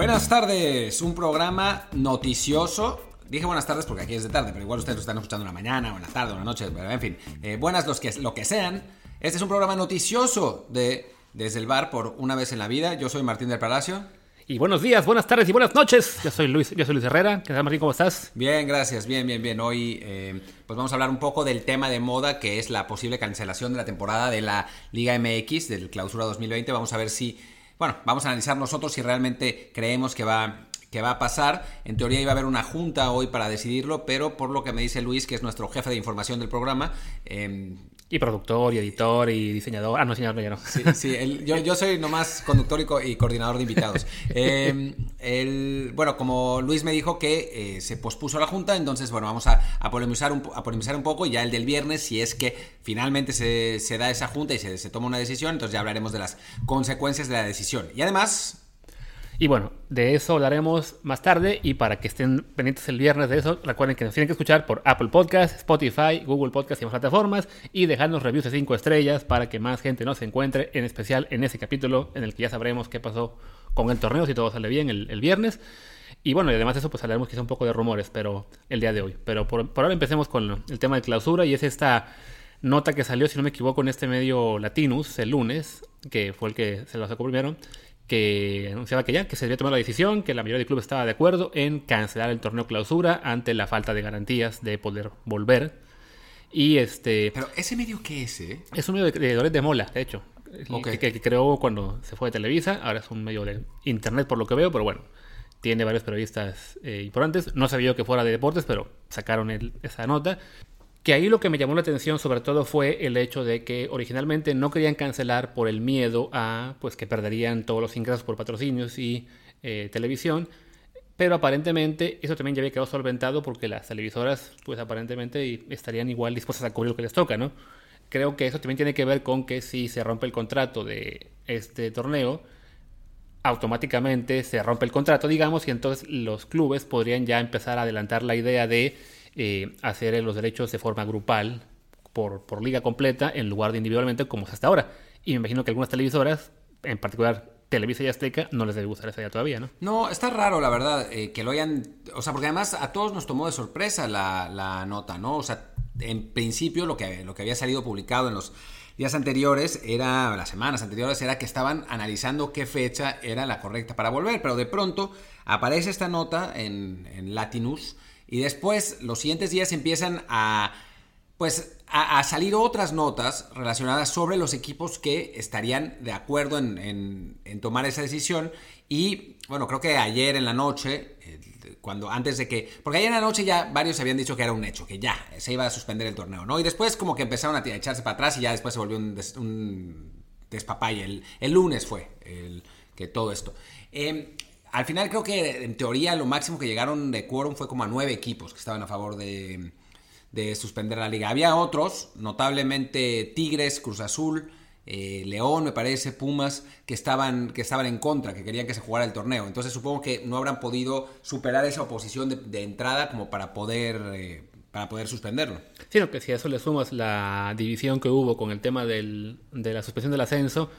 Buenas tardes, un programa noticioso. Dije buenas tardes porque aquí es de tarde, pero igual ustedes lo están escuchando en la mañana o en la tarde o en la noche, pero en fin, eh, buenas los que, lo que sean. Este es un programa noticioso de Desde el Bar por una vez en la vida. Yo soy Martín del Palacio. Y buenos días, buenas tardes y buenas noches. Yo soy Luis, yo soy Luis Herrera. ¿Qué tal, Martín? ¿Cómo estás? Bien, gracias, bien, bien, bien. Hoy eh, pues vamos a hablar un poco del tema de moda que es la posible cancelación de la temporada de la Liga MX del Clausura 2020. Vamos a ver si, bueno, vamos a analizar nosotros si realmente creemos que va que va a pasar. En teoría iba a haber una junta hoy para decidirlo, pero por lo que me dice Luis, que es nuestro jefe de información del programa, eh, y productor, y editor, y diseñador. Ah, no, diseñador, ya no. Sí, sí yo, yo, soy nomás conductor y, coordinador de invitados. Eh, el, bueno, como Luis me dijo que eh, se pospuso la junta, entonces, bueno, vamos a, a, polemizar un, a polemizar un poco. Y ya el del viernes, si es que finalmente se, se da esa junta y se, se toma una decisión, entonces ya hablaremos de las consecuencias de la decisión. Y además, y bueno, de eso hablaremos más tarde y para que estén pendientes el viernes de eso, recuerden que nos tienen que escuchar por Apple Podcast, Spotify, Google Podcast y más plataformas y dejarnos reviews de 5 estrellas para que más gente nos encuentre, en especial en ese capítulo en el que ya sabremos qué pasó con el torneo, si todo sale bien el, viernes. Y bueno, y además de eso, pues hablaremos quizá un poco de rumores, pero el día de hoy. Pero por, por ahora empecemos con el tema de clausura y es esta nota que salió, si no me equivoco, en este medio Latinus el lunes, que fue el que se lo sacó primero, que anunciaba que ya, que se había tomado la decisión, que la mayoría del club estaba de acuerdo en cancelar el torneo clausura ante la falta de garantías de poder volver. Y este. Pero ese medio qué es, eh? Es un medio de creadores de Mola, de hecho. Que, creó cuando se fue de Televisa. Ahora es un medio de internet por lo que veo, pero bueno. Tiene varios periodistas eh, importantes. No sabía que fuera de deportes, pero sacaron esa nota. Que ahí lo que me llamó la atención sobre todo fue el hecho de que originalmente no querían cancelar por el miedo a pues que perderían todos los ingresos por patrocinios y eh, televisión, pero aparentemente eso también ya había quedado solventado porque las televisoras pues aparentemente estarían igual dispuestas a cubrir lo que les toca, ¿no? Creo que eso también tiene que ver con que si se rompe el contrato de este torneo, automáticamente se rompe el contrato, digamos, y entonces los clubes podrían ya empezar a adelantar la idea de eh, hacer los derechos de forma grupal por, liga completa en lugar de individualmente como es hasta ahora. Y me imagino que algunas televisoras, en particular Televisa y Azteca, no les debe gustar esa idea todavía, ¿no? No, está raro, la verdad, eh, que lo hayan... O sea, porque además a todos nos tomó de sorpresa la, nota, ¿no? O sea, en principio lo que, lo que había salido publicado en los días anteriores era, las semanas anteriores, era que estaban analizando qué fecha era la correcta para volver, pero de pronto aparece esta nota en Latinus y después, los siguientes días empiezan a, pues, a, salir otras notas relacionadas sobre los equipos que estarían de acuerdo en, tomar esa decisión. Y bueno, creo que ayer en la noche, cuando antes de que. Porque ayer en la noche ya varios habían dicho que era un hecho, que ya se iba a suspender el torneo, ¿no? Y después, como que empezaron a echarse para atrás y ya después se volvió un, des, un El, el, lunes fue el, que todo esto. Eh, al final creo que en teoría lo máximo que llegaron de quórum fue como a nueve equipos que estaban a favor de, suspender la liga. Había otros, notablemente Tigres, Cruz Azul, eh, León, me parece, Pumas, que estaban, que estaban en contra, que querían que se jugara el torneo. Entonces supongo que no habrán podido superar esa oposición de, entrada como para poder, eh, para poder suspenderlo. Sino que si a eso le sumas la división que hubo con el tema de la suspensión del ascenso,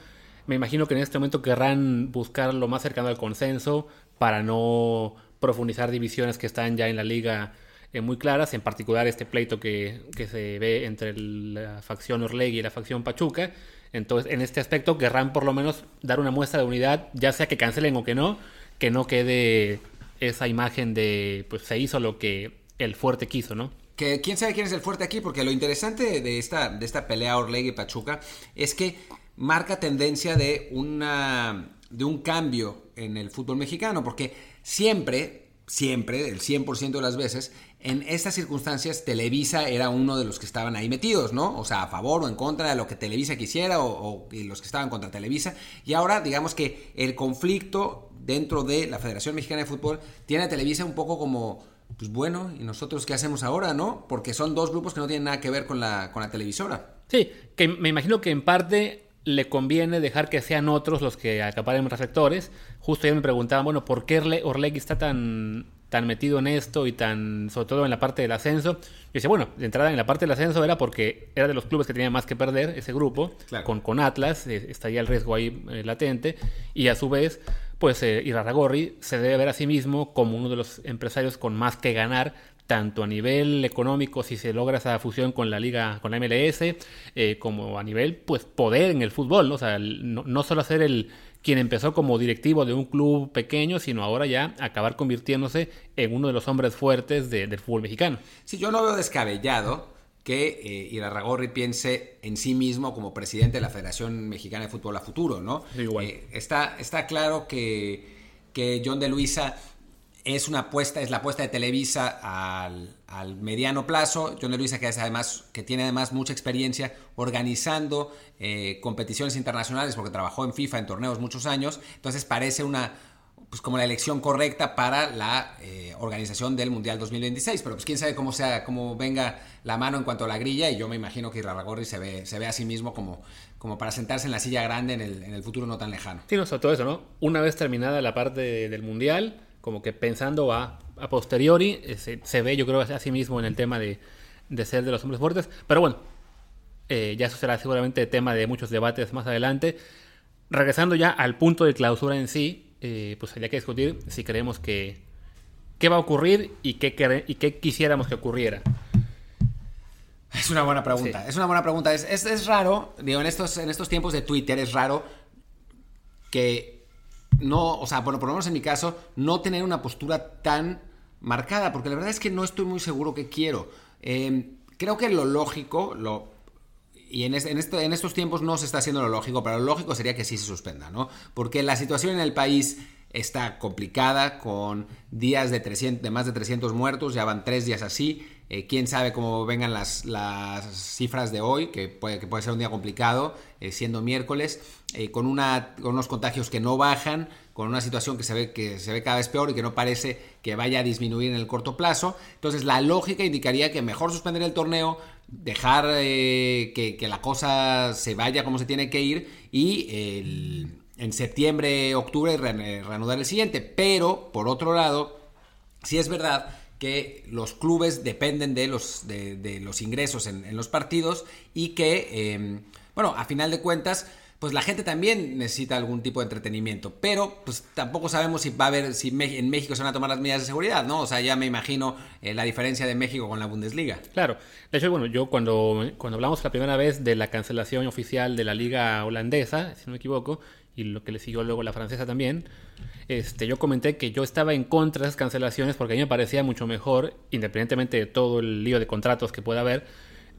me imagino que en este momento querrán buscar lo más cercano al consenso para no profundizar divisiones que están ya en la liga eh, muy claras, en particular este pleito que, se ve entre la facción Orlegui y la facción Pachuca. Entonces, en este aspecto querrán por lo menos dar una muestra de unidad, ya sea que cancelen o que no, que no quede esa imagen de, pues se hizo lo que el fuerte quiso, ¿no? Que quién sabe quién es el fuerte aquí, porque lo interesante de esta, de esta pelea Orlegui-Pachuca es que marca tendencia de, una, de un cambio en el fútbol mexicano, porque siempre, siempre, el 100% de las veces, en estas circunstancias Televisa era uno de los que estaban ahí metidos, ¿no? O sea, a favor o en contra de lo que Televisa quisiera o, los que estaban contra Televisa. Y ahora, digamos que el conflicto dentro de la Federación Mexicana de Fútbol tiene a Televisa un poco como, pues bueno, ¿y nosotros qué hacemos ahora, no? Porque son dos grupos que no tienen nada que ver con la, con la televisora. Sí, que me imagino que en parte le conviene dejar que sean otros los que acaparen reflectores. Justo ya me preguntaban, bueno, ¿por qué Orlegui está tan tan metido en esto y tan, sobre todo en la parte del ascenso. Y decía, bueno, de entrada en la parte del ascenso era porque era de los clubes que tenían más que perder ese grupo, con, con Atlas, eh, estaría el riesgo ahí eh, latente, y a su vez, pues eh, Irarragorri se debe ver a sí mismo como uno de los empresarios con más que ganar tanto a nivel económico si se logra esa fusión con la liga, con la MLS, eh, como a nivel pues poder en el fútbol, ¿no? o sea, no, no, solo ser el quien empezó como directivo de un club pequeño, sino ahora ya acabar convirtiéndose en uno de los hombres fuertes del fútbol mexicano. Sí, yo no veo descabellado que eh, Irarragorri piense en sí mismo como presidente de la Federación Mexicana de Fútbol a futuro, ¿no? igual. Eh, está, está claro que, que John de Luisa es una apuesta, es la apuesta de Televisa al, mediano plazo. John de Luisa, que es además, que tiene además mucha experiencia organizando eh, competiciones internacionales, porque trabajó en FIFA en torneos muchos años. Entonces parece una pues como la elección correcta para la eh, organización del Mundial 2026. Pero pues quién sabe cómo sea, cómo venga la mano en cuanto a la grilla, y yo me imagino que Irarragorri se ve, se ve a sí mismo como, como para sentarse en la silla grande en el, en el futuro no tan lejano. Sí, no, sobre todo eso, ¿no? Una vez terminada la parte del Mundial como que pensando a, a posteriori, eh, se, se, ve yo creo a sí mismo en el tema de, de ser de los hombres fuertes, pero bueno, eh, ya eso será seguramente tema de muchos debates más adelante. Regresando ya al punto de clausura en sí, eh, pues habría que discutir si creemos que qué va a ocurrir y qué, y qué quisiéramos que ocurriera. Es una buena pregunta, sí. es una buena pregunta. Es, es, es, raro, digo, en estos, en estos tiempos de Twitter es raro que no, o sea, bueno, por lo menos en mi caso, no tener una postura tan marcada, porque la verdad es que no estoy muy seguro que quiero. Eh, creo que lo lógico, lo, y en, en, este, en, estos tiempos no se está haciendo lo lógico, pero lo lógico sería que sí se suspenda, ¿no? Porque la situación en el país está complicada, con días de, 300, de más de 300 muertos, ya van tres días así. Eh, quién sabe cómo vengan las, las, cifras de hoy, que puede, que puede ser un día complicado, eh, siendo miércoles, eh, con, una, con unos contagios que no bajan, con una situación que se, ve, que se ve cada vez peor y que no parece que vaya a disminuir en el corto plazo. Entonces la lógica indicaría que mejor suspender el torneo, dejar que, que, la cosa se vaya como se tiene que ir y en septiembre, octubre re, reanudar el siguiente. Pero, por otro lado, sí es verdad que los clubes dependen de los, de, los ingresos en, los partidos y que, eh, bueno, a final de cuentas, pues la gente también necesita algún tipo de entretenimiento, pero pues tampoco sabemos si va a haber, si en México se van a tomar las medidas de seguridad, ¿no? O sea, ya me imagino eh, la diferencia de México con la Bundesliga. Claro, de hecho, bueno, yo cuando, cuando hablamos la primera vez de la cancelación oficial de la liga holandesa, si no me equivoco, y lo que le siguió luego la francesa también, este, yo comenté que yo estaba en contra de esas cancelaciones porque a mí me parecía mucho mejor, independientemente de todo el lío de contratos que pueda haber,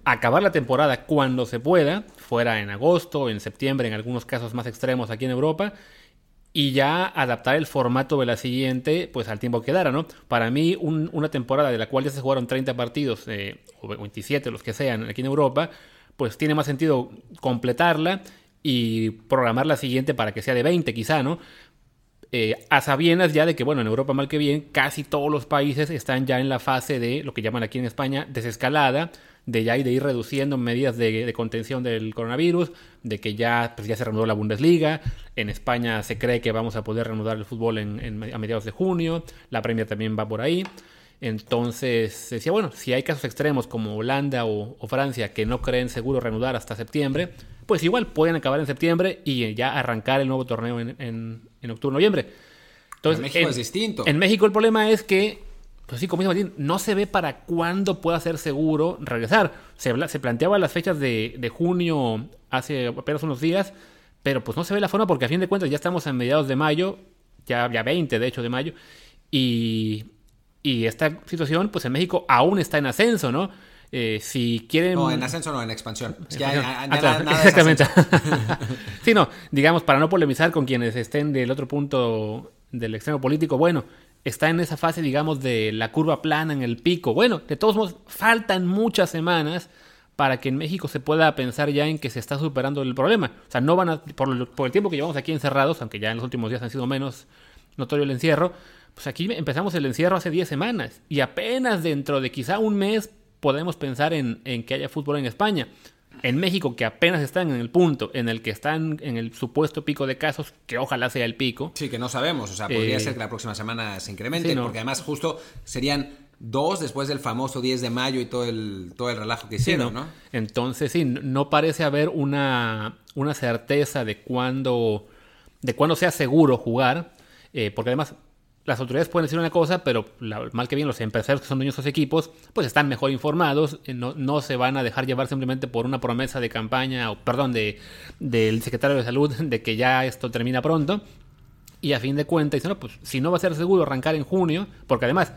acabar la temporada cuando se pueda, fuera en agosto, en septiembre, en algunos casos más extremos aquí en Europa, y ya adaptar el formato de la siguiente, pues al tiempo que quedara, ¿no? Para mí, un, una temporada de la cual ya se jugaron 30 partidos, eh, o 27, los que sean, aquí en Europa, pues tiene más sentido completarla y programar la siguiente para que sea de 20 quizá, ¿no? Eh, a sabiendas ya de que, bueno, en Europa mal que bien, casi todos los países están ya en la fase de lo que llaman aquí en España desescalada, de ya de ir reduciendo medidas de, contención del coronavirus, de que ya, pues ya se reanudó la Bundesliga, en España se cree que vamos a poder reanudar el fútbol en, a mediados de junio, la Premier también va por ahí. Entonces decía, bueno, si hay casos extremos como Holanda o, o, Francia que no creen seguro reanudar hasta septiembre, pues igual pueden acabar en septiembre y ya arrancar el nuevo torneo en, en, en octubre, noviembre. Entonces, en México es distinto. En México el problema es que pues sí, como dice Martín, no se ve para cuándo pueda ser seguro regresar. Se, se planteaba las fechas de, de, junio hace apenas unos días, pero pues no se ve la forma porque a fin de cuentas ya estamos en mediados de mayo, ya, ya 20 de hecho de mayo, y, y esta situación pues en México aún está en ascenso, ¿no? Eh, si quieren... No, en ascenso no, en expansión. Es que hay, ah, claro, nada exactamente. sí, no, digamos, para no polemizar con quienes estén del otro punto del extremo político, bueno, está en esa fase, digamos, de la curva plana en el pico. Bueno, de todos modos, faltan muchas semanas para que en México se pueda pensar ya en que se está superando el problema. O sea, no van a, por, por el tiempo que llevamos aquí encerrados, aunque ya en los últimos días han sido menos notorio el encierro, pues aquí empezamos el encierro hace 10 semanas y apenas dentro de quizá un mes podemos pensar en, en que haya fútbol en España. en México, que apenas están en el punto en el que están en el supuesto pico de casos, que ojalá sea el pico. Sí, que no sabemos. O sea, podría eh, ser que la próxima semana se incremente, porque además justo serían dos después del famoso 10 de mayo y todo el, todo el relajo que hicieron, ¿no? Entonces, sí, no parece haber una, una certeza de cuándo, de cuándo sea seguro jugar, eh, porque además las autoridades pueden decir una cosa, pero mal que bien los empresarios que son dueños de esos equipos, pues están mejor informados, eh, no, no, se van a dejar llevar simplemente por una promesa de campaña, o perdón, de, del secretario de salud de que ya esto termina pronto. Y a fin de cuentas dicen, no, pues si no va a ser seguro arrancar en junio, porque además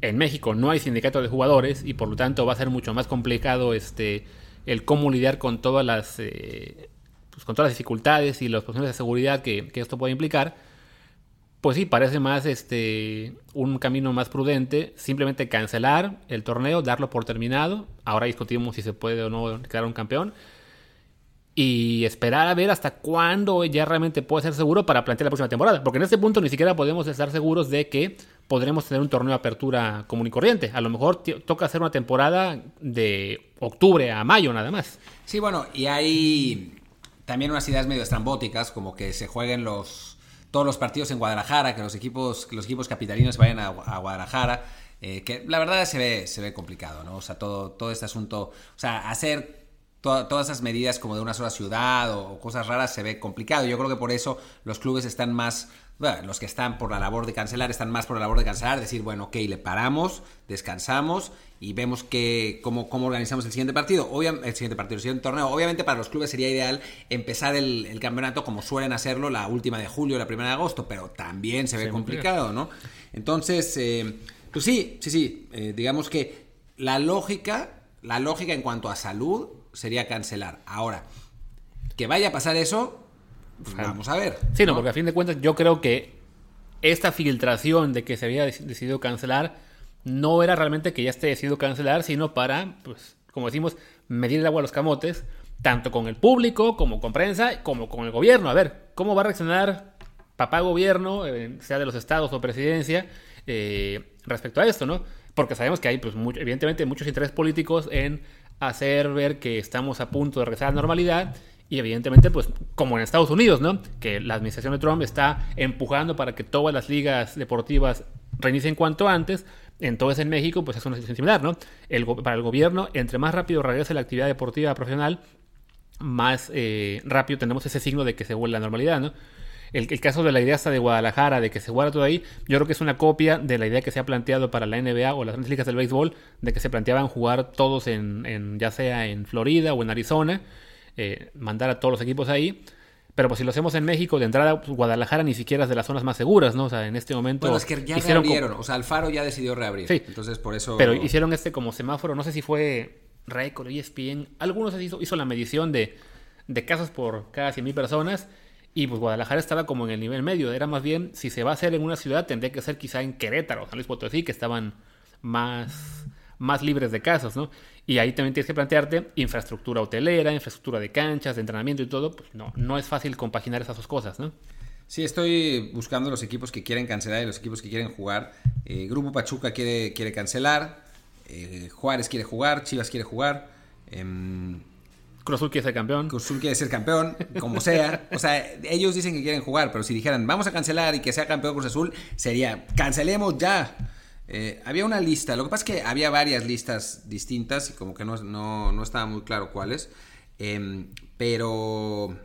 en México no hay sindicato de jugadores y por lo tanto va a ser mucho más complicado este el cómo lidiar con todas las eh, pues, con todas las dificultades y las posiciones de seguridad que, que esto puede implicar pues sí, parece más este un camino más prudente, simplemente cancelar el torneo, darlo por terminado. Ahora discutimos si se puede o no quedar un campeón. Y esperar a ver hasta cuándo ya realmente puede ser seguro para plantear la próxima temporada. Porque en este punto ni siquiera podemos estar seguros de que podremos tener un torneo de apertura común y corriente. A lo mejor toca hacer una temporada de octubre a mayo nada más. Sí, bueno, y hay también unas ideas medio estrambóticas, como que se jueguen los todos los partidos en Guadalajara, que los equipos, los equipos capitalinos vayan a, Guadalajara. Eh, que la verdad se ve, se ve complicado, ¿no? O sea, todo, todo este asunto, o sea, hacer todas esas medidas como de una sola ciudad o, cosas raras se ve complicado. Yo creo que por eso los clubes están más, bueno, los que están por la labor de cancelar están más por la labor de cancelar, decir, bueno, ok, le paramos, descansamos y vemos que, cómo, cómo organizamos el siguiente partido. Obviamente, el siguiente partido, el siguiente torneo. Obviamente para los clubes sería ideal empezar el, campeonato como suelen hacerlo la última de julio, la primera de agosto, pero también se ve complicado, ¿no? Entonces, eh, pues sí, sí, sí, eh, digamos que la lógica, la lógica en cuanto a salud sería cancelar. Ahora, que vaya a pasar eso, pues vamos a ver. Sí, no, porque a fin de cuentas yo creo que esta filtración de que se había decidido cancelar no era realmente que ya esté decidido cancelar, sino para, pues, como decimos, medir el agua a los camotes, tanto con el público, como con prensa, como con el gobierno. A ver, ¿cómo va a reaccionar papá gobierno, eh, sea de los estados o presidencia, eh, respecto a esto, ¿no? Porque sabemos que hay, pues, evidentemente, muchos intereses políticos en hacer ver que estamos a punto de regresar a la normalidad y evidentemente, pues como en Estados Unidos, ¿no? Que la administración de Trump está empujando para que todas las ligas deportivas reinicien cuanto antes, entonces en México pues es una situación similar, ¿no? El, para el gobierno, entre más rápido regrese la actividad deportiva profesional, más eh, rápido tenemos ese signo de que se vuelve la normalidad, ¿no? El, caso de la idea hasta de Guadalajara, de que se guarda todo ahí, yo creo que es una copia de la idea que se ha planteado para la NBA o las grandes ligas del béisbol, de que se planteaban jugar todos en, ya sea en Florida o en Arizona, eh, mandar a todos los equipos ahí. Pero pues si lo hacemos en México, de entrada, pues, Guadalajara ni siquiera es de las zonas más seguras, ¿no? O sea, en este momento... Bueno, es que ya reabrieron, o sea, Alfaro ya decidió reabrir. Sí. Entonces, por eso... Pero hicieron este como semáforo, no sé si fue Record, ESPN, algunos hizo, hizo la medición de, de casos por cada 100.000 personas y pues Guadalajara estaba como en el nivel medio. Era más bien, si se va a hacer en una ciudad, tendría que ser quizá en Querétaro, San Luis Potosí, que estaban más, más libres de casos, ¿no? Y ahí también tienes que plantearte infraestructura hotelera, infraestructura de canchas, de entrenamiento y todo. Pues no, no es fácil compaginar esas dos cosas, ¿no? Sí, estoy buscando los equipos que quieren cancelar y los equipos que quieren jugar. Eh, Grupo Pachuca quiere, quiere cancelar, eh, Juárez quiere jugar, Chivas quiere jugar. Em, Cruz Azul quiere ser campeón. Cruz Azul quiere ser campeón, como sea. O sea, ellos dicen que quieren jugar, pero si dijeran, vamos a cancelar y que sea campeón Cruz Azul, sería, cancelemos ya. Eh, había una lista, lo que pasa es que había varias listas distintas y como que no, no, estaba muy claro cuáles. Em, pero,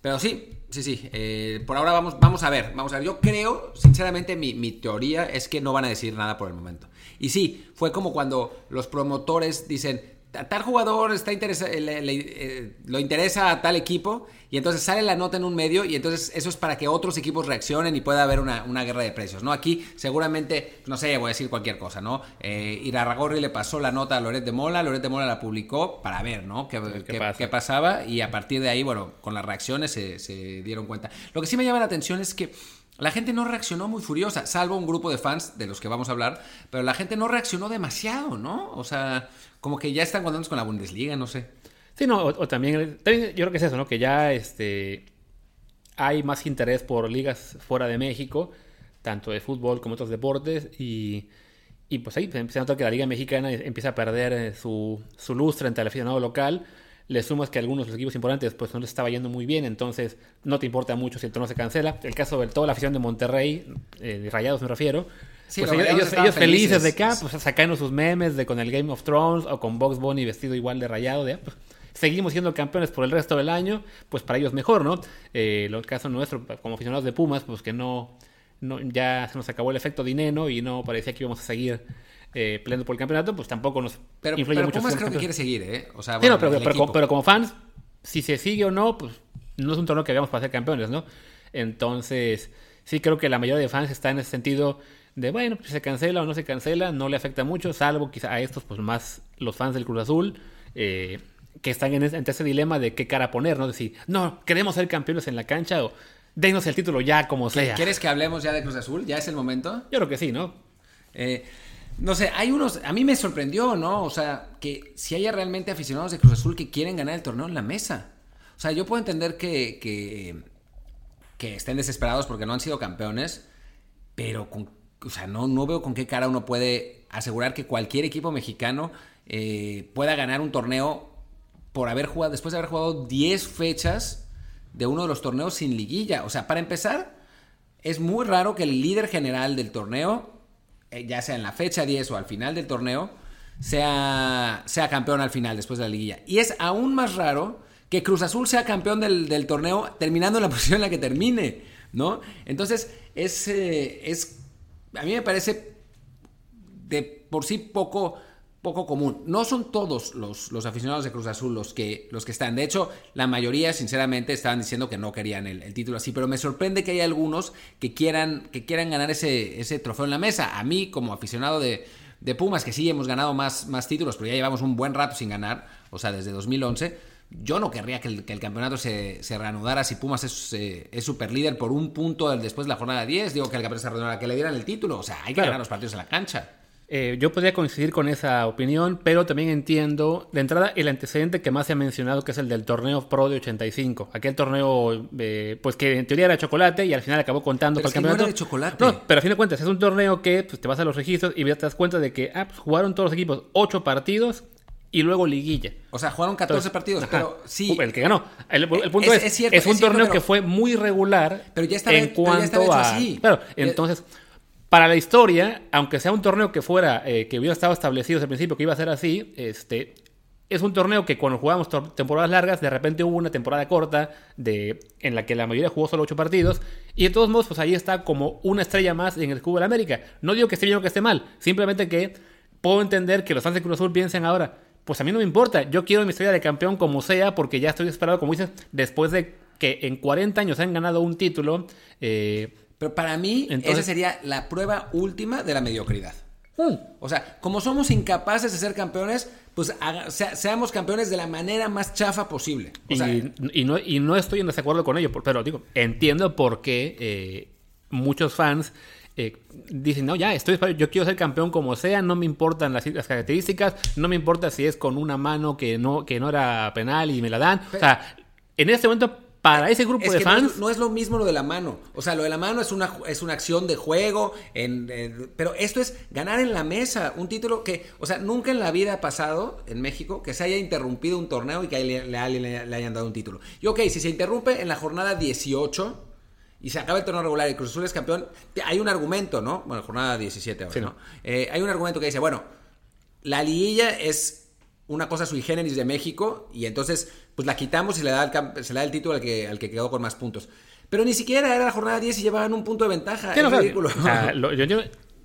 pero sí, sí, sí. Eh, por ahora vamos, vamos a ver, vamos a ver. Yo creo, sinceramente, mi, mi teoría es que no van a decir nada por el momento. Y sí, fue como cuando los promotores dicen, tal jugador está interesa, eh, lo interesa a tal equipo y entonces sale la nota en un medio y entonces eso es para que otros equipos reaccionen y pueda haber una, guerra de precios, ¿no? Aquí seguramente, no sé, voy a decir cualquier cosa, ¿no? Eh, Irarragorri le pasó la nota a Loret de Mola, Loret de Mola la publicó para ver, ¿no? Qué, qué, pasaba y a partir de ahí, bueno, con las reacciones se, se dieron cuenta. Lo que sí me llama la atención es que la gente no reaccionó muy furiosa, salvo un grupo de fans de los que vamos a hablar, pero la gente no reaccionó demasiado, ¿no? O sea, como que ya están contentos con la Bundesliga, no sé. Sí, no, o, también, yo creo que es eso, ¿no? Que ya este, hay más interés por ligas fuera de México, tanto de fútbol como otros deportes, y, y pues ahí se nota que la liga mexicana empieza a perder eh, su, su lustre entre el aficionado local, le sumas que algunos de los equipos importantes pues no les estaba yendo muy bien, entonces no te importa mucho si el torneo se cancela. El caso de toda la afición de Monterrey, eh, de Rayados me refiero, pues ellos, felices, de acá, pues sacando sus memes de con el Game of Thrones o con Box Bunny vestido igual de rayado, de pues, seguimos siendo campeones por el resto del año, pues para ellos mejor, ¿no? Eh, el caso nuestro, como aficionados de Pumas, pues que no, no ya se nos acabó el efecto dinero y no parecía que íbamos a seguir eh, peleando por el campeonato, pues tampoco nos pero, influye pero mucho. Pumas creo que quiere seguir, ¿eh? O sea, bueno, pero, como, fans, si se sigue o no, pues no es un torneo que hagamos para ser campeones, ¿no? Entonces, sí creo que la mayoría de fans está en ese sentido de, bueno, pues se cancela o no se cancela, no le afecta mucho, salvo quizá a estos, pues más los fans del Cruz Azul, eh, que están en ese, ese dilema de qué cara poner, ¿no? Decir, no, queremos ser campeones en la cancha o denos el título ya como sea. ¿Quieres que hablemos ya de Cruz Azul? ¿Ya es el momento? Yo creo que sí, ¿no? Eh, no sé, hay unos. A mí me sorprendió, ¿no? O sea, que si haya realmente aficionados de Cruz Azul que quieren ganar el torneo en la mesa. O sea, yo puedo entender que, que, que estén desesperados porque no han sido campeones, pero con, o sea, no, no veo con qué cara uno puede asegurar que cualquier equipo mexicano eh, pueda ganar un torneo por haber jugado, después de haber jugado 10 fechas de uno de los torneos sin liguilla. O sea, para empezar, es muy raro que el líder general del torneo eh, ya sea en la fecha 10 o al final del torneo, sea, sea campeón al final, después de la liguilla. Y es aún más raro que Cruz Azul sea campeón del, torneo terminando en la posición en la que termine, ¿no? Entonces, es, eh, es a mí me parece de por sí poco poco común. No son todos los, los, aficionados de Cruz Azul los que, los que están. De hecho, la mayoría, sinceramente, estaban diciendo que no querían el, título así. Pero me sorprende que haya algunos que quieran, que quieran ganar ese, ese trofeo en la mesa. A mí, como aficionado de, de, Pumas, que sí hemos ganado más, más títulos, pero ya llevamos un buen rato sin ganar, o sea, desde 2011. Yo no querría que el, campeonato se, se, reanudara si Pumas es, eh, es super líder por un punto después de la jornada 10. Digo que el campeonato se reanudara, que le dieran el título. O sea, hay que ganar los partidos en la cancha. Eh, yo podría coincidir con esa opinión, pero también entiendo, de entrada, el antecedente que más se ha mencionado, que es el del torneo Pro de 85. Aquel torneo, eh, pues que en teoría era chocolate y al final acabó contando para el campeonato. No era de chocolate. No, pero a fin de cuentas, es un torneo que pues, te vas a los registros y te das cuenta de que ah, pues, jugaron todos los equipos 8 partidos y luego liguilla. O sea, jugaron 14 partidos, pero sí. El que ganó. El, punto es, es, un torneo que fue muy regular pero ya estaba, en cuanto a. Así. Claro, entonces. Para la historia, aunque sea un torneo que fuera, eh, que hubiera estado establecido desde el principio que iba a ser así, este, es un torneo que cuando jugamos temporadas largas, de repente hubo una temporada corta de, en la que la mayoría jugó solo ocho partidos, y de todos modos, pues ahí está como una estrella más en el Cubo de América. No digo que esté bien o que esté mal, simplemente que puedo entender que los fans de Cruz Azul piensen ahora, pues a mí no me importa, yo quiero mi estrella de campeón como sea, porque ya estoy esperado, como dices, después de que en 40 años han ganado un título, eh, pero para mí, esa sería la prueba última de la mediocridad. Mm. O sea, como somos incapaces de ser campeones, pues seamos campeones de la manera más chafa posible. y, no, y no estoy en desacuerdo con ello, pero digo, entiendo por qué eh, muchos fans eh, dicen, no, ya, estoy yo quiero ser campeón como sea, no me importan las, características, no me importa si es con una mano que no, que no era penal y me la dan. o sea, en este momento para ese grupo de fans. No es, lo mismo lo de la mano. O sea, lo de la mano es una, es una acción de juego. En, pero esto es ganar en la mesa. Un título que, o sea, nunca en la vida ha pasado en México que se haya interrumpido un torneo y que a alguien le, hayan dado un título. Y ok, si se interrumpe en la jornada 18 y se acaba el torneo regular y Cruz Azul es campeón, hay un argumento, ¿no? Bueno, jornada 17 ahora, ¿no? Eh, hay un argumento que dice, bueno, la liguilla es una cosa sui generis de México y entonces pues la quitamos y le da el, se le da el título al que, al que quedó con más puntos. Pero ni siquiera era la jornada 10 y llevaban un punto de ventaja. es ridículo.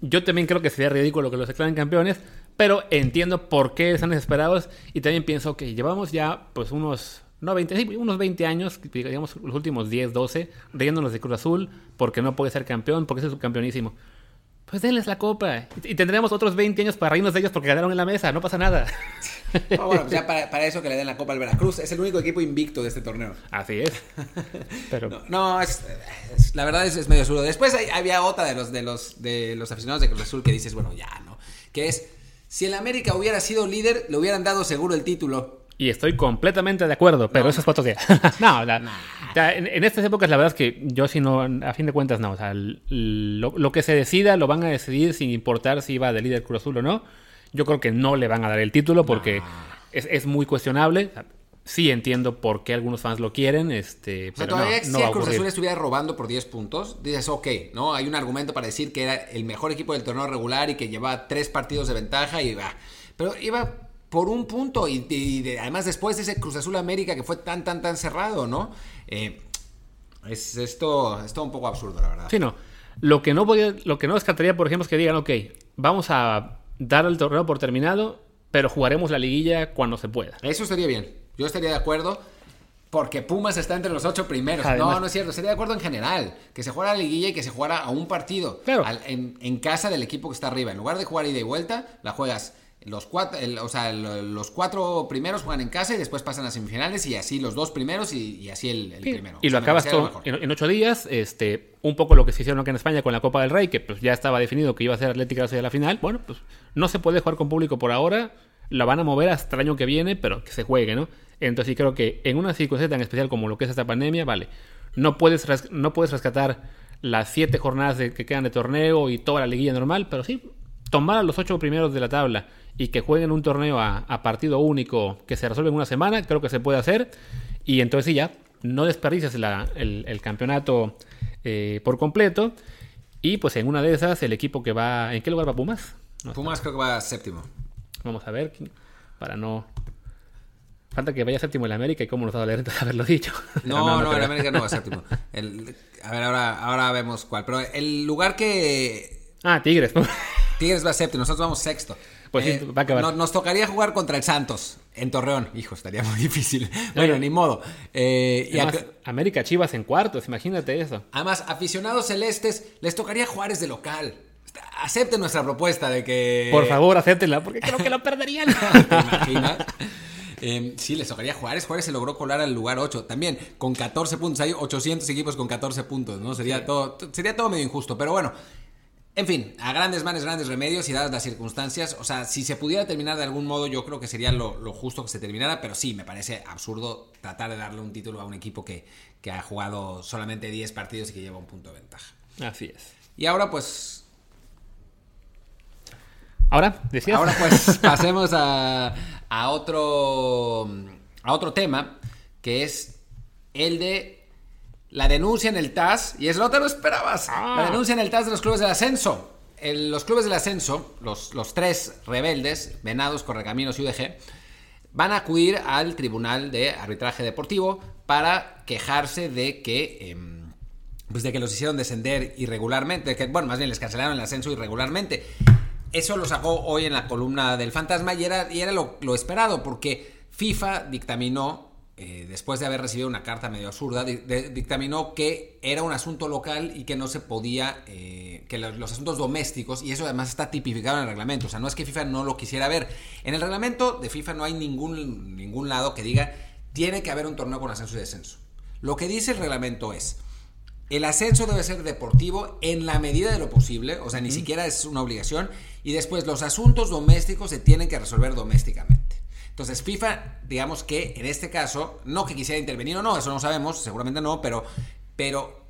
yo, también creo que sería ridículo que los declaren campeones, pero entiendo por qué están desesperados y también pienso que llevamos ya pues unos... No, 20, unos 20 años, digamos los últimos 10, 12, riéndonos de Cruz Azul porque no puede ser campeón, porque es subcampeonísimo. Pues denles la copa. Y tendremos otros 20 años para reírnos de ellos porque ganaron en la mesa, no pasa nada. bueno, ya para, eso que le den la copa al Veracruz. Es el único equipo invicto de este torneo. Así es. Pero... No, es, la verdad es, medio absurdo. Después había otra de los, de, los, de los aficionados de Cruz Azul que dices, bueno, ya, ¿no? Que es, si el América hubiera sido líder, le hubieran dado seguro el título. Y estoy completamente de acuerdo, pero eso es para otro día. no, en, estas épocas la verdad es que yo si no, a fin de cuentas no. O sea, lo, que se decida lo van a decidir sin importar si va de líder Cruz Azul o no. Yo creo que no le van a dar el título porque es, muy cuestionable. sí entiendo por qué algunos fans lo quieren. Este, pero todavía no, si el Cruz Azul estuviera robando por 10 puntos, dices, ok, ¿no? Hay un argumento para decir que era el mejor equipo del torneo regular y que llevaba tres partidos de ventaja y va. Pero iba por un punto y, además después de ese Cruz Azul América que fue tan, tan, tan cerrado, ¿no? Eh, es esto, es todo un poco absurdo, la verdad. Sí, no. Lo que no, podía, lo que no descartaría, por ejemplo, es que digan, ok, vamos a dar el torneo por terminado, pero jugaremos la liguilla cuando se pueda. Eso estaría bien. Yo estaría de acuerdo. Porque Pumas está entre los ocho primeros. no, no es cierto. Estaría de acuerdo en general. Que se jugara la liguilla y que se jugara a un partido. Claro. en, en, casa del equipo que está arriba. En lugar de jugar ida y vuelta, la juegas los cuatro, o sea, los cuatro primeros juegan en casa y después pasan a semifinales y así los dos primeros y, así el, primero. Y lo acabas todo en, ocho días, este, un poco lo que se hicieron aquí en España con la Copa del Rey, que pues ya estaba definido que iba a ser Atlética hacia la final. Bueno, pues no se puede jugar con público por ahora, la van a mover hasta el año que viene, pero que se juegue, ¿no? Entonces sí creo que en una circunstancia tan especial como lo que es esta pandemia, vale, no puedes, no puedes rescatar las siete jornadas que quedan de torneo y toda la liguilla normal, pero sí tomar a los ocho primeros de la tabla y que jueguen un torneo a, partido único que se resuelve en una semana, creo que se puede hacer. Y entonces sí, ya no desperdices el, campeonato eh, por completo. Y pues en una de esas, el equipo que va. ¿En qué lugar va Pumas? Pumas creo que va séptimo. Vamos a ver, para no. Falta que vaya séptimo en la América y cómo nos va a doler haberlo dicho. No, no, en América no va séptimo. a ver, ahora, ahora vemos cuál. Pero el lugar que. Ah, Tigres. Tigres va séptimo, nosotros vamos sexto. Pues sí, eh, va a acabar. Nos, tocaría jugar contra el Santos en Torreón. Hijo, estaría muy difícil. Bueno, ni modo. Eh, y América Chivas en cuartos, imagínate eso. Además, aficionados celestes, les tocaría Juárez de local. Acepten nuestra propuesta de que. Por favor, acéptenla, porque creo que lo perderían. ¿Te imaginas? Em, sí, les tocaría Juárez. Juárez se logró colar al lugar 8. También con 14 puntos. Hay 800 equipos con 14 puntos, ¿no? Sería, todo, sería todo medio injusto. Pero bueno, en fin, a grandes manes, grandes remedios y dadas las circunstancias, o sea, si se pudiera terminar de algún modo, yo creo que sería lo, justo que se terminara, pero sí, me parece absurdo tratar de darle un título a un equipo que, ha jugado solamente 10 partidos y que lleva un punto de ventaja. Así es. Y ahora pues... Ahora, decías. Ahora pues pasemos a, a, otro, a otro tema, que es el de la denuncia en el TAS, y es lo que no esperabas, la ah. denuncia en el TAS de los clubes del ascenso. los clubes del ascenso, los, los tres rebeldes, Venados, Correcaminos y UDG, van a acudir al Tribunal de Arbitraje Deportivo para quejarse de que... Em, pues de que los hicieron descender irregularmente, que, bueno, más bien les cancelaron el ascenso irregularmente. Eso lo sacó hoy en la columna del fantasma y era, y era lo, lo esperado, porque FIFA dictaminó eh, después de haber recibido una carta medio absurda, dictaminó que era un asunto local y que no se podía, eh, que los, asuntos domésticos, y eso además está tipificado en el reglamento, o sea, no es que FIFA no lo quisiera ver. En el reglamento de FIFA no hay ningún, ningún lado que diga, tiene que haber un torneo con ascenso y descenso. Lo que dice el reglamento es, el ascenso debe ser deportivo en la medida de lo posible, o sea, ni siquiera es una obligación, y después los asuntos domésticos se tienen que resolver domésticamente. Entonces, FIFA, digamos que en este caso, no que quisiera intervenir o no, eso no sabemos, seguramente no, pero, pero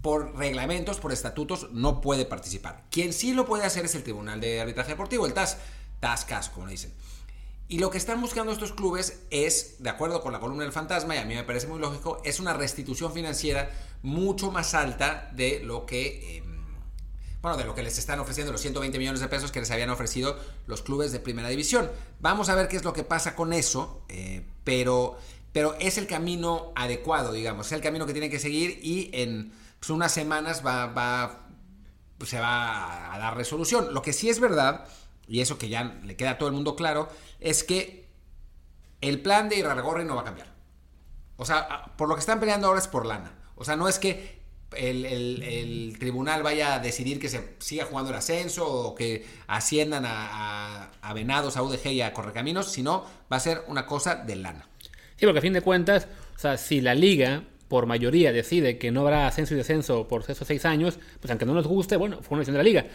por reglamentos, por estatutos, no puede participar. Quien sí lo puede hacer es el Tribunal de Arbitraje Deportivo, el TAS, TASCAS, como le dicen. Y lo que están buscando estos clubes es, de acuerdo con la columna del fantasma, y a mí me parece muy lógico, es una restitución financiera mucho más alta de lo que... Em, bueno, de lo que les están ofreciendo, los 120 millones de pesos que les habían ofrecido los clubes de primera división. Vamos a ver qué es lo que pasa con eso, eh, pero, pero es el camino adecuado, digamos, es el camino que tiene que seguir y en pues, unas semanas va, va, pues, se va a dar resolución. Lo que sí es verdad, y eso que ya le queda a todo el mundo claro, es que el plan de Iraragorri no va a cambiar. O sea, por lo que están peleando ahora es por lana. O sea, no es que el, tribunal vaya a decidir que se siga jugando el ascenso o que asciendan a, Venados, a UDG y a Correcaminos, sino va a ser una cosa de lana. Sí, porque a fin de cuentas, o sea, si la liga por mayoría decide que no habrá ascenso y descenso por esos seis años, pues aunque no nos guste, bueno, fue una decisión de la liga.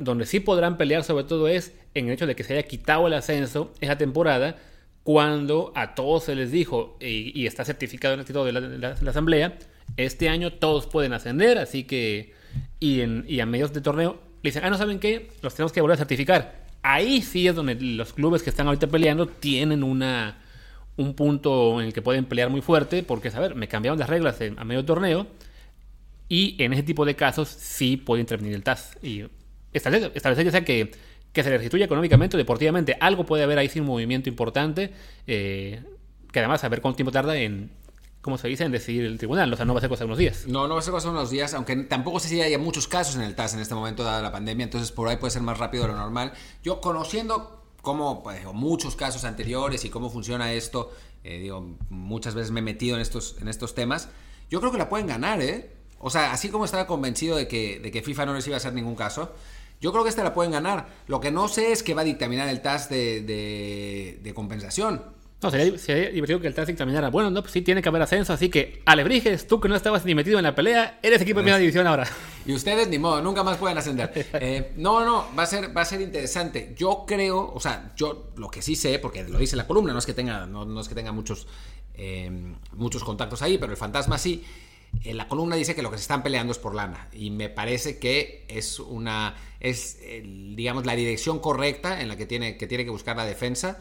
Donde sí podrán pelear sobre todo es en el hecho de que se haya quitado el ascenso esa temporada cuando a todos se les dijo, y, está certificado en el título de la Asamblea, este año todos pueden ascender, así que. Y, en, y a medios de torneo le dicen, ah, no saben qué, los tenemos que volver a certificar. Ahí sí es donde los clubes que están ahorita peleando tienen una, un punto en el que pueden pelear muy fuerte, porque, a ver, me cambiaron las reglas a medio torneo, y en ese tipo de casos sí puede intervenir el TAS. Y establecer, ya sea que, que se le restituya económicamente o deportivamente, algo puede haber ahí sin movimiento importante, eh, que además a ver cuánto tiempo tarda en, como se dice, en decidir el tribunal. O sea, no va a ser cosa de unos días. No, no va a ser cosa de unos días, aunque tampoco sé si haya muchos casos en el TAS en este momento, dada la pandemia, entonces por ahí puede ser más rápido de lo normal. Yo conociendo cómo, pues, muchos casos anteriores y cómo funciona esto, eh, digo, muchas veces me he metido en estos, en estos temas, yo creo que la pueden ganar, ¿eh? O sea, así como estaba convencido de que, de que FIFA no les iba a hacer ningún caso, yo creo que esta la pueden ganar. Lo que no sé es qué va a dictaminar el TAS de, de, de compensación. No, sería, divertido que el Tactic terminara. Bueno, no, pues sí tiene que haber ascenso, así que Alebrijes, tú que no estabas ni metido en la pelea, eres equipo de primera división ahora. Y ustedes ni modo, nunca más pueden ascender. Eh, no, no, va a ser, va a ser interesante. Yo creo, o sea, yo lo que sí sé, porque lo dice la columna, no es que tenga, no, es que tenga muchos, eh, muchos contactos ahí, pero el fantasma sí. En la columna dice que lo que se están peleando es por lana y me parece que es una es digamos la dirección correcta en la que tiene que tiene que buscar la defensa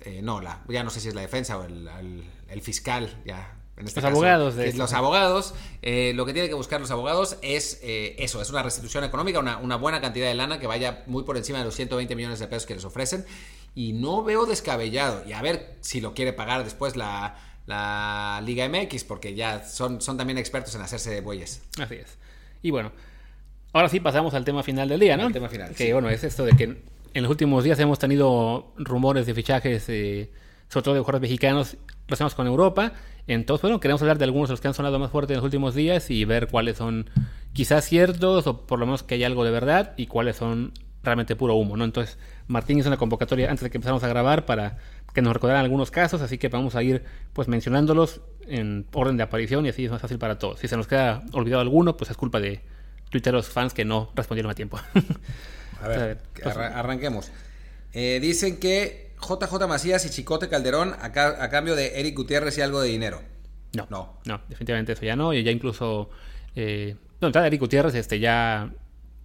eh, no, la, ya no sé si es la defensa o el, fiscal, ya. En este los abogados. De los abogados, eh, lo que tienen que buscar los abogados es eh, eso, es una restitución económica, una, una, buena cantidad de lana que vaya muy por encima de los 120 millones de pesos que les ofrecen. Y no veo descabellado. Y a ver si lo quiere pagar después la, la Liga MX, porque ya son, son también expertos en hacerse de bueyes. Así es. Y bueno, ahora sí pasamos al tema final del día, ¿no? El tema final. Que bueno, es esto de que en los últimos días hemos tenido rumores de fichajes, eh, sobre todo de jugadores mexicanos relacionados con Europa. Entonces, bueno, queremos hablar de algunos de los que han sonado más fuerte en los últimos días y ver cuáles son quizás ciertos o por lo menos que hay algo de verdad y cuáles son realmente puro humo, ¿no? Entonces, Martín hizo una convocatoria antes de que empezáramos a grabar para que nos recordaran algunos casos, así que vamos a ir pues mencionándolos en orden de aparición y así es más fácil para todos. Si se nos queda olvidado alguno, pues es culpa de twitteros fans que no respondieron a tiempo. A ver, arranquemos. Eh, dicen que JJ Macías y Chicote Calderón a, cambio de Eric Gutiérrez y algo de dinero. No, no, no, definitivamente eso ya no. Y ya incluso. Eh, no, está Eric Gutiérrez este ya.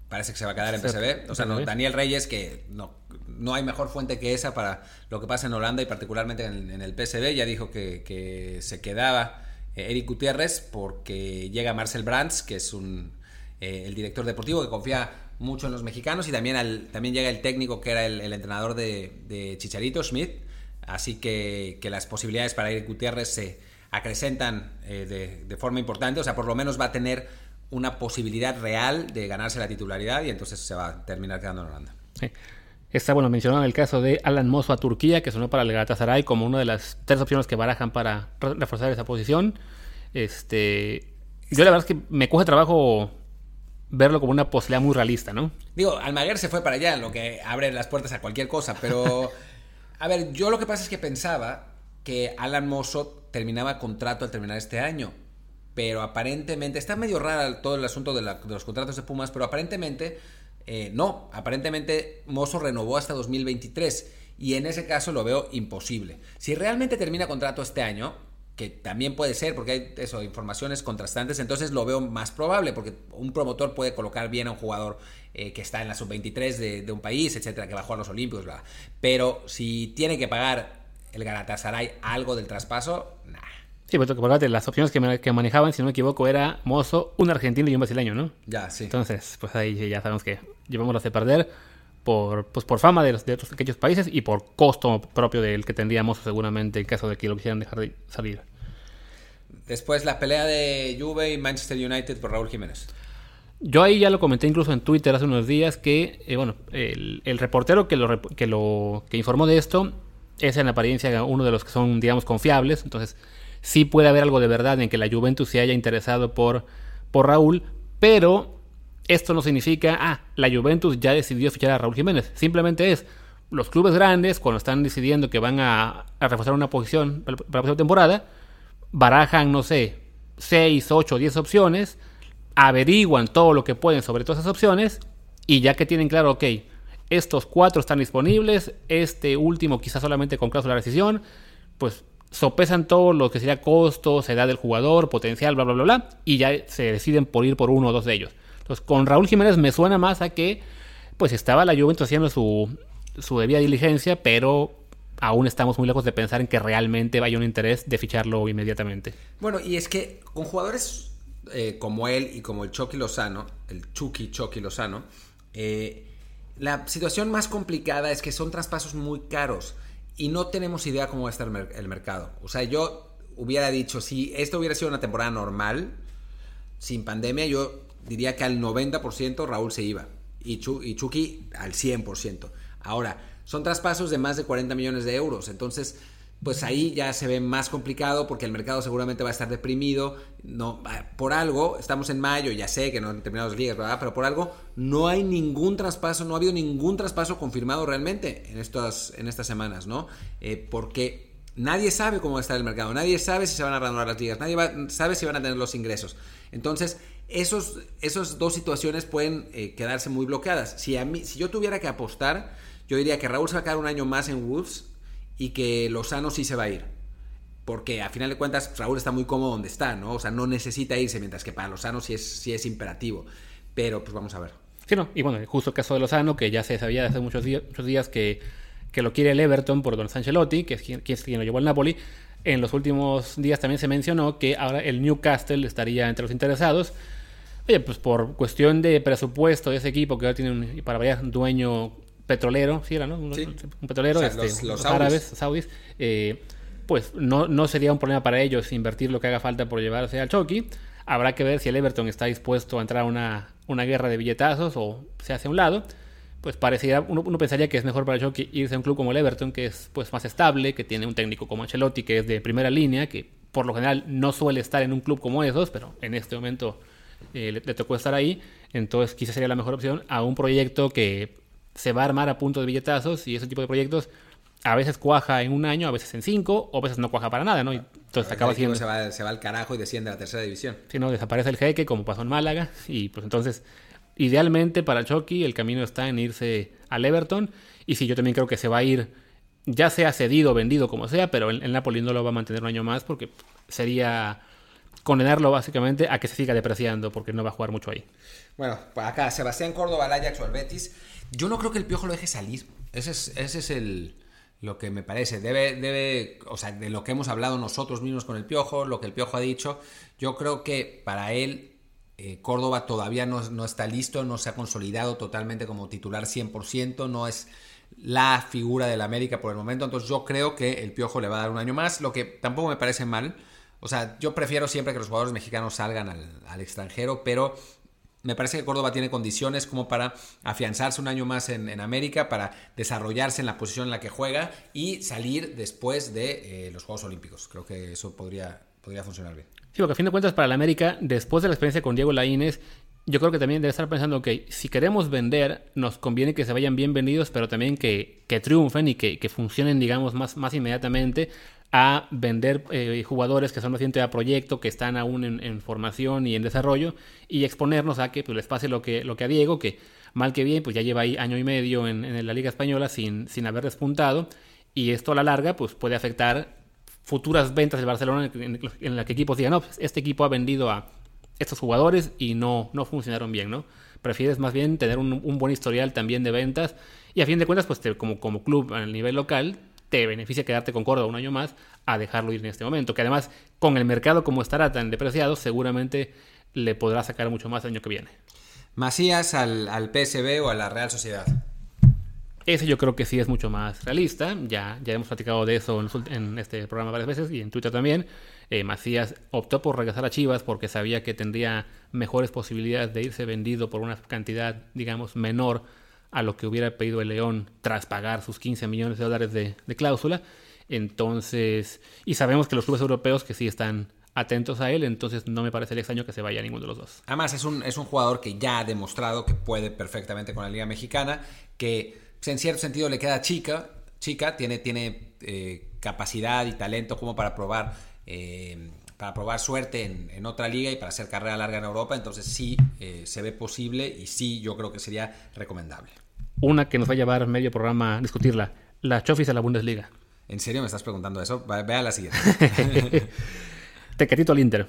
Parece que se va a quedar en PSV. O sea, Daniel Reyes, que no, no hay mejor fuente que esa para lo que pasa en Holanda y particularmente en, el PSV, ya dijo que, se quedaba eh, Eric Gutiérrez porque llega Marcel Brands, que es un, eh, el director deportivo que confía mucho en los mexicanos y también, al, también llega el técnico que era el, entrenador de, Chicharito, Schmidt. Así que, las posibilidades para Eric Gutiérrez se acrecentan eh, de, forma importante. O sea, por lo menos va a tener una posibilidad real de ganarse la titularidad y entonces se va a terminar quedando en Holanda. Sí. Está bueno mencionar el caso de Alan Mozo a Turquía, que sonó para el Galatasaray como una de las tres opciones que barajan para reforzar esa posición. Este, yo la verdad es que me coge trabajo verlo como una posibilidad muy realista, ¿no? Digo, Almaguer se fue para allá, lo que abre las puertas a cualquier cosa, pero a ver, yo lo que pasa es que pensaba que Alan Mosso terminaba contrato al terminar este año, pero aparentemente, está medio raro todo el asunto de, los contratos de Pumas, pero aparentemente eh, no, aparentemente Mosso renovó hasta 2023 y en ese caso lo veo imposible. Si realmente termina contrato este año, que también puede ser, porque hay eso, informaciones contrastantes, entonces lo veo más probable, porque un promotor puede colocar bien a un jugador eh, que está en la sub-23 de, un país, etcétera, que va a jugar los Olímpicos, bla. pero si tiene que pagar el Galatasaray algo del traspaso, nah. Sí, pero que las opciones que, que, manejaban, si no me equivoco, era Mozo, un argentino y un brasileño, ¿no? Ya, sí. Entonces, pues ahí ya sabemos que llevamos a perder por, pues por fama de, los, de otros aquellos países y por costo propio del que tendríamos seguramente en caso de que lo quisieran dejar de salir. Después la pelea de Juve y Manchester United por Raúl Jiménez. Yo ahí ya lo comenté incluso en Twitter hace unos días que, eh, bueno, el, reportero que lo, que lo que informó de esto es en apariencia uno de los que son, digamos, confiables. Entonces, sí puede haber algo de verdad en que la Juventus se haya interesado por, por Raúl, pero esto no significa, ah, la Juventus ya decidió fichar a Raúl Jiménez. Simplemente es, los clubes grandes, cuando están decidiendo que van a, reforzar una posición para la próxima temporada, barajan, no sé, 6, 8, 10 opciones, averiguan todo lo que pueden sobre todas esas opciones y ya que tienen claro, ok, estos cuatro están disponibles, este último quizás solamente con cláusula de rescisión, pues sopesan todo lo que sería costos, edad del jugador, potencial, bla, bla, bla, bla, y ya se deciden por ir por uno o dos de ellos. Entonces, con Raúl Jiménez me suena más a que, pues estaba la Juventus haciendo su, su debida diligencia, pero aún estamos muy lejos de pensar en que realmente vaya un interés de ficharlo inmediatamente. Bueno, y es que con jugadores eh, como él y como el Chucky Lozano, el Chucky Chucky Lozano, eh, la situación más complicada es que son traspasos muy caros y no tenemos idea cómo va a estar el mercado. O sea, yo hubiera dicho, si esto hubiera sido una temporada normal, sin pandemia, yo diría que al 90% Raúl se iba y, Chucky al 100%. Ahora, son traspasos de más de 40 millones de euros, entonces pues ahí ya se ve más complicado porque el mercado seguramente va a estar deprimido. No, por algo, estamos en mayo, ya sé que no han terminado las ligas, ¿verdad? Pero por algo no hay ningún traspaso, no ha habido ningún traspaso confirmado realmente en estas, en estas semanas, ¿no? Eh, porque nadie sabe cómo va a estar el mercado, nadie sabe si se van a renovar las ligas, nadie sabe si van a tener los ingresos. Entonces, esos, esas dos situaciones pueden eh, quedarse muy bloqueadas. Si, a mí, si yo tuviera que apostar, yo diría que Raúl se va a quedar un año más en Wolves y que Lozano sí se va a ir. Porque a final de cuentas Raúl está muy cómodo donde está, ¿no? O sea, no necesita irse, mientras que para Lozano sí es, sí es imperativo. Pero pues vamos a ver. Sí, no. Y bueno, justo el caso de Lozano, que ya se sabía hace muchos días, muchos días que, que lo quiere el Everton por Don Sanchelotti, que es quien, quien lo llevó al Napoli. En los últimos días también se mencionó que ahora el Newcastle estaría entre los interesados. Oye, pues por cuestión de presupuesto de ese equipo que ahora tiene un, para variar dueño petrolero, sí era, ¿no? Un, petrolero, este, los, árabes, saudis, eh, pues no, no sería un problema para ellos invertir lo que haga falta por llevarse al Chucky. Habrá que ver si el Everton está dispuesto a entrar a una, una guerra de billetazos o se hace a un lado. Pues parecería, uno, pensaría que es mejor para Chucky irse a un club como el Everton, que es pues más estable, que tiene un técnico como Ancelotti, que es de primera línea, que por lo general no suele estar en un club como esos, pero en este momento eh, le, le, tocó estar ahí. Entonces quizás sería la mejor opción a un proyecto que se va a armar a punto de billetazos y ese tipo de proyectos a veces cuaja en un año, a veces en cinco, o a veces no cuaja para nada, ¿no? Y entonces acaba siendo... Se va, se va al carajo y desciende a la tercera división. Sí, no, desaparece el jeque, como pasó en Málaga, y pues entonces, idealmente para Chucky el camino está en irse al Everton, y sí, yo también creo que se va a ir, ya sea cedido o vendido, como sea, pero el, el Napoli no lo va a mantener un año más, porque sería condenarlo básicamente a que se siga depreciando, porque no va a jugar mucho ahí. Bueno, pues acá Sebastián Córdoba, el Ajax o el Betis yo no creo que el Piojo lo deje salir. Ese es, ese es el, lo que me parece. Debe, debe, o sea, de lo que hemos hablado nosotros mismos con el Piojo, lo que el Piojo ha dicho, yo creo que para él eh, Córdoba todavía no, no, está listo, no se ha consolidado totalmente como titular 100%, no es la figura del América por el momento, entonces yo creo que el Piojo le va a dar un año más, lo que tampoco me parece mal. O sea, yo prefiero siempre que los jugadores mexicanos salgan al, al extranjero, pero me parece que Córdoba tiene condiciones como para afianzarse un año más en, América, para desarrollarse en la posición en la que juega y salir después de eh, los Juegos Olímpicos. Creo que eso podría, podría funcionar bien. Sí, porque a fin de cuentas para la América, después de la experiencia con Diego Laínez, yo creo que también debe estar pensando que si queremos vender, nos conviene que se vayan bien vendidos, pero también que, que triunfen y que, que, funcionen, digamos, más, más inmediatamente a vender eh, jugadores que son recientes a proyecto, que están aún en, formación y en desarrollo, y exponernos a que pues, les pase lo que, lo que a Diego, que mal que bien, pues ya lleva ahí año y medio en, la Liga Española sin, sin haber despuntado, y esto a la larga pues, puede afectar futuras ventas del Barcelona en, en la que equipos digan, no, pues, este equipo ha vendido a estos jugadores y no, no funcionaron bien, ¿no? Prefieres más bien tener un, buen historial también de ventas y a fin de cuentas, pues como club a nivel local, te beneficia quedarte con Córdoba un año más a dejarlo ir en este momento. Que además, con el mercado como estará tan depreciado, seguramente le podrá sacar mucho más el año que viene. Macías al, al PSB o a la Real Sociedad. Ese yo creo que sí es mucho más realista. Ya, ya hemos platicado de eso en, este programa varias veces y en Twitter también. Eh, Macías optó por regresar a Chivas porque sabía que tendría mejores posibilidades de irse vendido por una cantidad, digamos, menor a lo que hubiera pedido el León tras pagar sus 15 millones de dólares de, cláusula. Entonces, y sabemos que los clubes europeos que sí están atentos a él, entonces no me parece el extraño que se vaya a ninguno de los dos. Además, es un, es un jugador que ya ha demostrado que puede perfectamente con la Liga Mexicana, que en cierto sentido le queda chica, chica tiene, tiene eh, capacidad y talento como para probar eh, para probar suerte en, otra liga y para hacer carrera larga en Europa, entonces sí eh, se ve posible y sí yo creo que sería recomendable. Una que nos va a llevar medio programa a discutirla, la Chofis a la Bundesliga. ¿En serio me estás preguntando eso? Ve a la siguiente. Tecatito al Inter.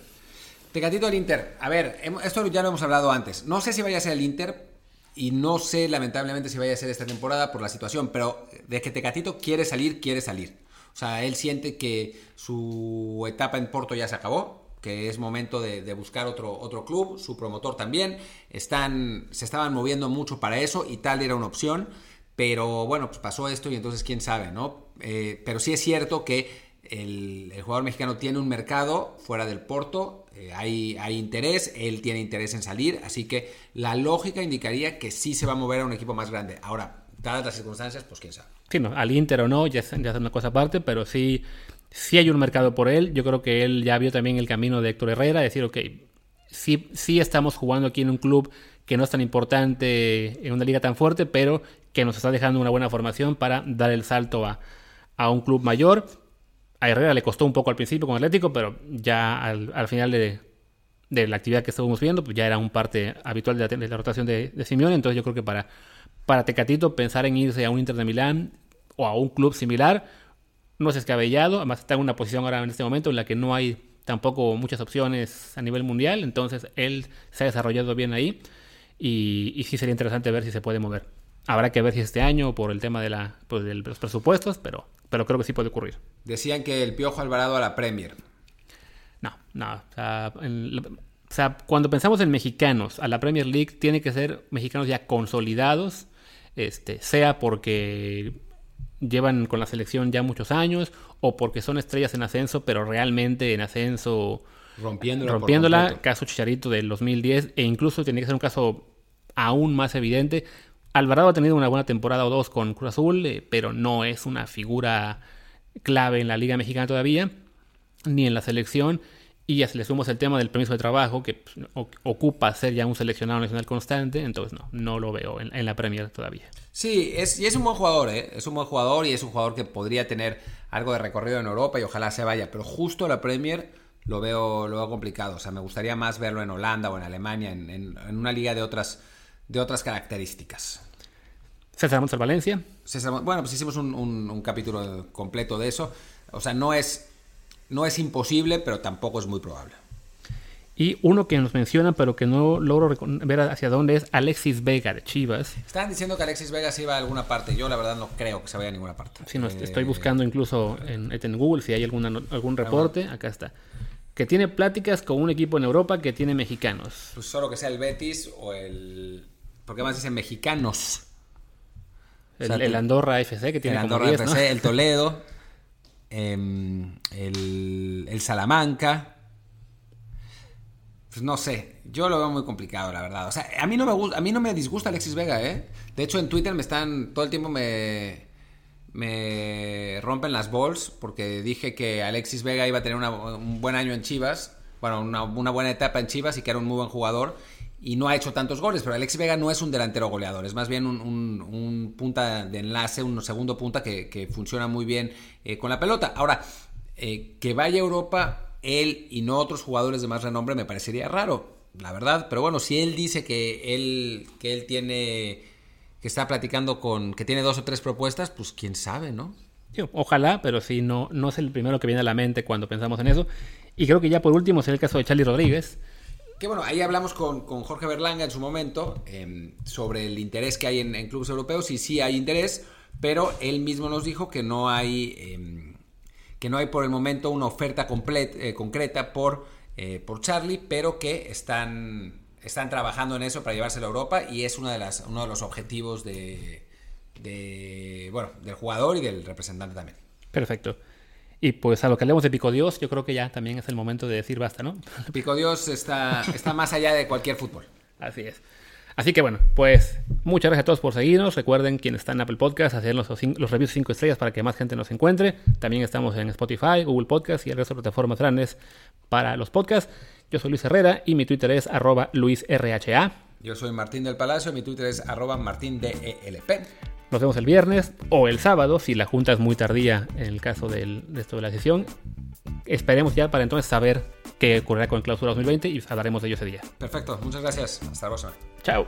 Tecatito al Inter. A ver, esto ya lo hemos hablado antes. No sé si vaya a ser el Inter. y no sé lamentablemente si vaya a ser esta temporada por la situación, pero de que Tecatito quiere salir, quiere salir. O sea, él siente que su etapa en Porto ya se acabó, que es momento de, buscar otro, otro club, su promotor también, están, se estaban moviendo mucho para eso y tal era una opción, pero bueno, pues pasó esto y entonces quién sabe, ¿no? Eh, pero sí es cierto que el, jugador mexicano tiene un mercado fuera del Porto, eh, hay, hay, interés, él tiene interés en salir, así que la lógica indicaría que sí se va a mover a un equipo más grande. Ahora, dadas las circunstancias, pues quién sabe. Sí, no, al Inter o no, ya, es una cosa aparte, pero sí, sí hay un mercado por él. Yo creo que él ya vio también el camino de Héctor Herrera, decir, ok, sí, sí estamos jugando aquí en un club que no es tan importante, en una liga tan fuerte, pero que nos está dejando una buena formación para dar el salto a, a un club mayor. A Herrera le costó un poco al principio con Atlético, pero ya al, final de, la actividad que estábamos viendo, pues ya era un parte habitual de la, rotación de, de Simeone. Entonces yo creo que para, para Tecatito pensar en irse a un Inter de Milán o a un club similar no es descabellado. Además está en una posición ahora en este momento en la que no hay tampoco muchas opciones a nivel mundial. Entonces él se ha desarrollado bien ahí y, y sí sería interesante ver si se puede mover. Habrá que ver si este año por el tema de, la, pues, de los presupuestos, pero, pero creo que sí puede ocurrir. Decían que el Piojo Alvarado a la Premier. No, no. O sea, o sea, cuando pensamos en mexicanos a la Premier League, tiene que ser mexicanos ya consolidados, este, sea porque llevan con la selección ya muchos años o porque son estrellas en ascenso, pero realmente en ascenso rompiéndola, rompiéndola caso Chicharito del 2010 e incluso tiene que ser un caso aún más evidente Alvarado ha tenido una buena temporada o dos con Cruz Azul, eh, pero no es una figura clave en la Liga Mexicana todavía, ni en la selección. Y ya se le sumamos el tema del permiso de trabajo, que pues, ocupa ser ya un seleccionado nacional constante, entonces no, no lo veo en, la Premier todavía. Sí, es, y es un buen jugador, ¿eh? es un buen jugador y es un jugador que podría tener algo de recorrido en Europa y ojalá se vaya, pero justo la Premier lo veo, lo veo complicado, o sea, me gustaría más verlo en Holanda o en Alemania, en, en una liga de otras de otras características. César Montes Valencia. bueno, pues hicimos un, capítulo completo de eso. O sea, no es, no es imposible, pero tampoco es muy probable. Y uno que nos menciona, pero que no logro ver hacia dónde es Alexis Vega de Chivas. Estaban diciendo que Alexis Vega se iba a alguna parte. Yo, la verdad, no creo que se vaya a ninguna parte. Sí, no, estoy buscando incluso en, en, Google si hay alguna, algún reporte. Acá está que tiene pláticas con un equipo en Europa que tiene mexicanos. Pues solo que sea el Betis o el... ¿Por qué más dicen mexicanos? El, Andorra FC que tiene el Andorra FC, el Toledo, em, el, Salamanca. Pues no sé, yo lo veo muy complicado, la verdad. O sea, a mí no me a mí no me disgusta Alexis Vega, ¿eh? De hecho, en Twitter me están todo el tiempo me me rompen las balls porque dije que Alexis Vega iba a tener un buen año en Chivas, bueno, una, buena etapa en Chivas y que era un muy buen jugador y no ha hecho tantos goles, pero Alexis Vega no es un delantero goleador, es más bien un, punta de enlace, un segundo punta que, funciona muy bien eh, con la pelota. Ahora, eh, que vaya a Europa él y no otros jugadores de más renombre me parecería raro, la verdad, pero bueno, si él dice que él, que él tiene que está platicando con, que tiene dos o tres propuestas, pues quién sabe, ¿no? ojalá, pero sí, no, no es el primero que viene a la mente cuando pensamos en eso. Y creo que ya por último es el caso de Charlie Rodríguez. Que bueno, ahí hablamos con, Jorge Berlanga en su momento em, sobre el interés que hay en, clubes europeos y sí hay interés, pero él mismo nos dijo que no hay, em, que no hay por el momento una oferta eh, concreta por, eh, por Charlie, pero que están están trabajando en eso para llevárselo a Europa y es una de las, uno de los objetivos de, bueno, del jugador y del representante también. Perfecto. Y pues a lo que hablemos de Pico Dios, yo creo que ya también es el momento de decir basta, ¿no? Pico Dios está, está más allá de cualquier fútbol. Así es. Así que bueno, pues muchas gracias a todos por seguirnos. Recuerden quien está en Apple Podcast, hacer los, los reviews 5 estrellas para que más gente nos encuentre. También estamos en Spotify, Google Podcast y el resto de plataformas grandes para los podcasts. Yo soy Luis Herrera y mi Twitter es arroba luisrha. Yo soy Martín del Palacio y mi Twitter es arroba martindelp. Nos vemos el viernes o el sábado, si la junta es muy tardía en el caso de esto de la sesión. Esperemos ya para entonces saber qué ocurrirá con el clausura 2020 y hablaremos de ello ese día. Perfecto, muchas gracias. Hasta la próxima. Chao.